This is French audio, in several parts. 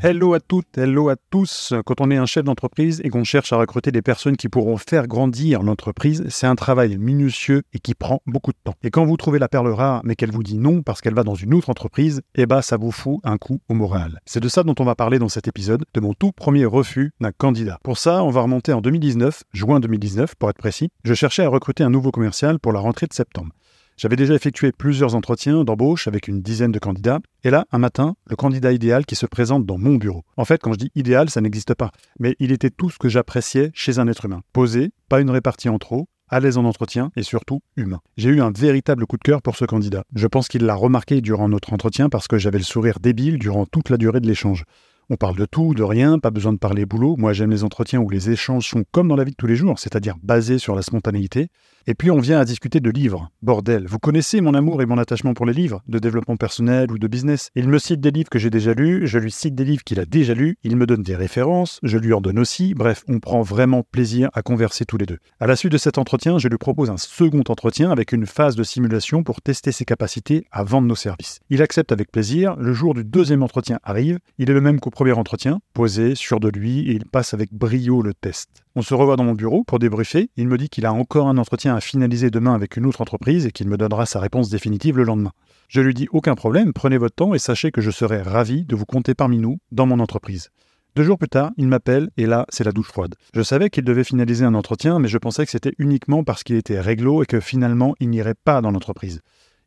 Hello à toutes, hello à tous. Quand on est un chef d'entreprise et qu'on cherche à recruter des personnes qui pourront faire grandir l'entreprise, c'est un travail minutieux et qui prend beaucoup de temps. Et quand vous trouvez la perle rare mais qu'elle vous dit non parce qu'elle va dans une autre entreprise, eh bah ça vous fout un coup au moral. C'est de ça dont on va parler dans cet épisode, de mon tout premier refus d'un candidat. Pour ça, on va remonter en 2019, juin 2019 pour être précis. Je cherchais à recruter un nouveau commercial pour la rentrée de septembre. J'avais déjà effectué plusieurs entretiens d'embauche avec une dizaine de candidats, et là, un matin, le candidat idéal qui se présente dans mon bureau. En fait, quand je dis idéal, ça n'existe pas, mais il était tout ce que j'appréciais chez un être humain. Posé, pas une répartie en trop, à l'aise en entretien et surtout humain. J'ai eu un véritable coup de cœur pour ce candidat. Je pense qu'il l'a remarqué durant notre entretien parce que j'avais le sourire débile durant toute la durée de l'échange. On parle de tout, de rien, pas besoin de parler boulot. Moi, j'aime les entretiens où les échanges sont comme dans la vie de tous les jours, c'est-à-dire basés sur la spontanéité. Et puis on vient à discuter de livres. Bordel, vous connaissez mon amour et mon attachement pour les livres, de développement personnel ou de business. Il me cite des livres que j'ai déjà lus, je lui cite des livres qu'il a déjà lus, il me donne des références, je lui en donne aussi. Bref, on prend vraiment plaisir à converser tous les deux. À la suite de cet entretien, je lui propose un second entretien avec une phase de simulation pour tester ses capacités à vendre nos services. Il accepte avec plaisir. Le jour du deuxième entretien arrive. Il est le même qu'au premier entretien, posé, sûr de lui, et il passe avec brio le test. On se revoit dans mon bureau pour débriefer. Il me dit qu'il a encore un entretien à finaliser demain avec une autre entreprise et qu'il me donnera sa réponse définitive le lendemain. Je lui dis aucun problème, prenez votre temps et sachez que je serai ravi de vous compter parmi nous dans mon entreprise. Deux jours plus tard, il m'appelle et là, c'est la douche froide. Je savais qu'il devait finaliser un entretien, mais je pensais que c'était uniquement parce qu'il était réglo et que finalement, il n'irait pas dans l'entreprise.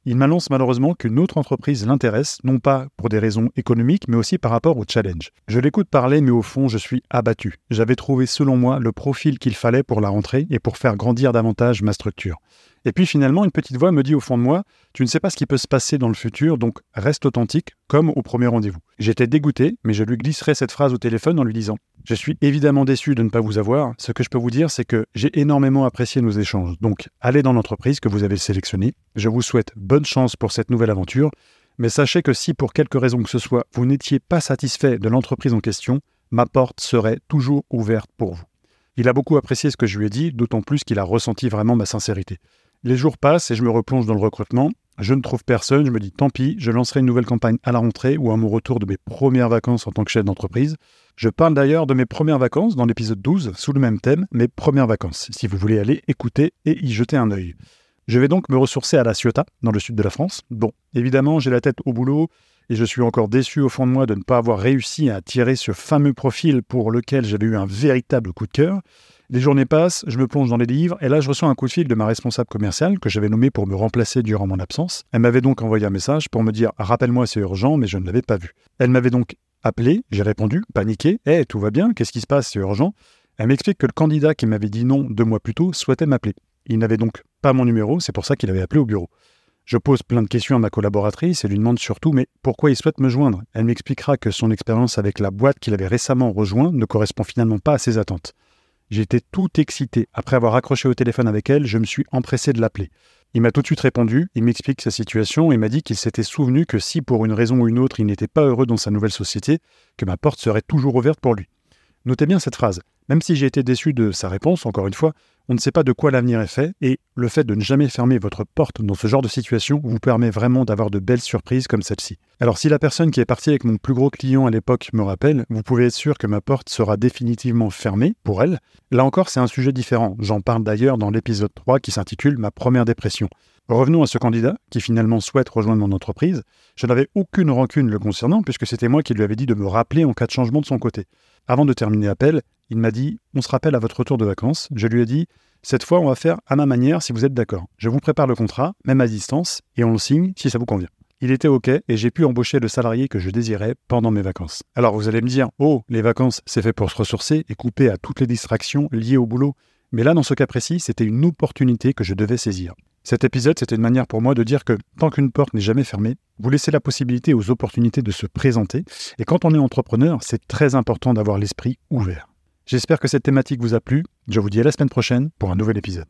Il m'annonce malheureusement qu'une autre entreprise l'intéresse, non pas pour des raisons économiques, mais aussi par rapport au challenge. Je l'écoute parler, mais au fond, je suis abattu. J'avais trouvé, selon moi, le profil qu'il fallait pour la rentrée et pour faire grandir davantage ma structure. Et puis finalement, une petite voix me dit au fond de moi, tu ne sais pas ce qui peut se passer dans le futur, donc reste authentique, comme au premier rendez-vous. J'étais dégoûté, mais je lui glisserai cette phrase au téléphone en lui disant, je suis évidemment déçu de ne pas vous avoir. Ce que je peux vous dire, c'est que j'ai énormément apprécié nos échanges. Donc, allez dans l'entreprise que vous avez sélectionnée. Je vous souhaite bonne chance pour cette nouvelle aventure. Mais sachez que si pour quelque raison que ce soit, vous n'étiez pas satisfait de l'entreprise en question, ma porte serait toujours ouverte pour vous. Il a beaucoup apprécié ce que je lui ai dit, d'autant plus qu'il a ressenti vraiment ma sincérité. Les jours passent et je me replonge dans le recrutement. Je ne trouve personne, je me dis tant pis, je lancerai une nouvelle campagne à la rentrée ou à mon retour de mes premières vacances en tant que chef d'entreprise. Je parle d'ailleurs de mes premières vacances dans l'épisode 12 sous le même thème, mes premières vacances, si vous voulez aller écouter et y jeter un œil. Je vais donc me ressourcer à La Ciotat, dans le sud de la France. Bon, évidemment, j'ai la tête au boulot et je suis encore déçu au fond de moi de ne pas avoir réussi à attirer ce fameux profil pour lequel j'avais eu un véritable coup de cœur. Les journées passent, je me plonge dans les livres, et là je reçois un coup de fil de ma responsable commerciale que j'avais nommée pour me remplacer durant mon absence. Elle m'avait donc envoyé un message pour me dire Rappelle-moi, c'est urgent, mais je ne l'avais pas vu. Elle m'avait donc appelé, j'ai répondu, paniqué Eh, tout va bien, qu'est-ce qui se passe, c'est urgent? Elle m'explique que le candidat qui m'avait dit non deux mois plus tôt souhaitait m'appeler. Il n'avait donc pas mon numéro, c'est pour ça qu'il avait appelé au bureau. Je pose plein de questions à ma collaboratrice et lui demande surtout mais pourquoi il souhaite me joindre? Elle m'expliquera que son expérience avec la boîte qu'il avait récemment rejoint ne correspond finalement pas à ses attentes. J'étais tout excité. Après avoir accroché au téléphone avec elle, je me suis empressé de l'appeler. Il m'a tout de suite répondu, il m'explique sa situation et m'a dit qu'il s'était souvenu que si pour une raison ou une autre il n'était pas heureux dans sa nouvelle société, que ma porte serait toujours ouverte pour lui. Notez bien cette phrase. Même si j'ai été déçu de sa réponse, encore une fois, on ne sait pas de quoi l'avenir est fait, et le fait de ne jamais fermer votre porte dans ce genre de situation vous permet vraiment d'avoir de belles surprises comme celle-ci. Alors si la personne qui est partie avec mon plus gros client à l'époque me rappelle, vous pouvez être sûr que ma porte sera définitivement fermée pour elle. Là encore, c'est un sujet différent. J'en parle d'ailleurs dans l'épisode 3 qui s'intitule Ma première dépression. Revenons à ce candidat qui finalement souhaite rejoindre mon entreprise. Je n'avais aucune rancune le concernant puisque c'était moi qui lui avais dit de me rappeler en cas de changement de son côté. Avant de terminer l'appel, Il m'a dit On se rappelle à votre retour de vacances. Je lui ai dit Cette fois, on va faire à ma manière si vous êtes d'accord. Je vous prépare le contrat, même à distance, et on le signe si ça vous convient. Il était OK et j'ai pu embaucher le salarié que je désirais pendant mes vacances. Alors vous allez me dire Oh, les vacances, c'est fait pour se ressourcer et couper à toutes les distractions liées au boulot. Mais là, dans ce cas précis, c'était une opportunité que je devais saisir. Cet épisode, c'était une manière pour moi de dire que tant qu'une porte n'est jamais fermée, vous laissez la possibilité aux opportunités de se présenter. Et quand on est entrepreneur, c'est très important d'avoir l'esprit ouvert. J'espère que cette thématique vous a plu. Je vous dis à la semaine prochaine pour un nouvel épisode.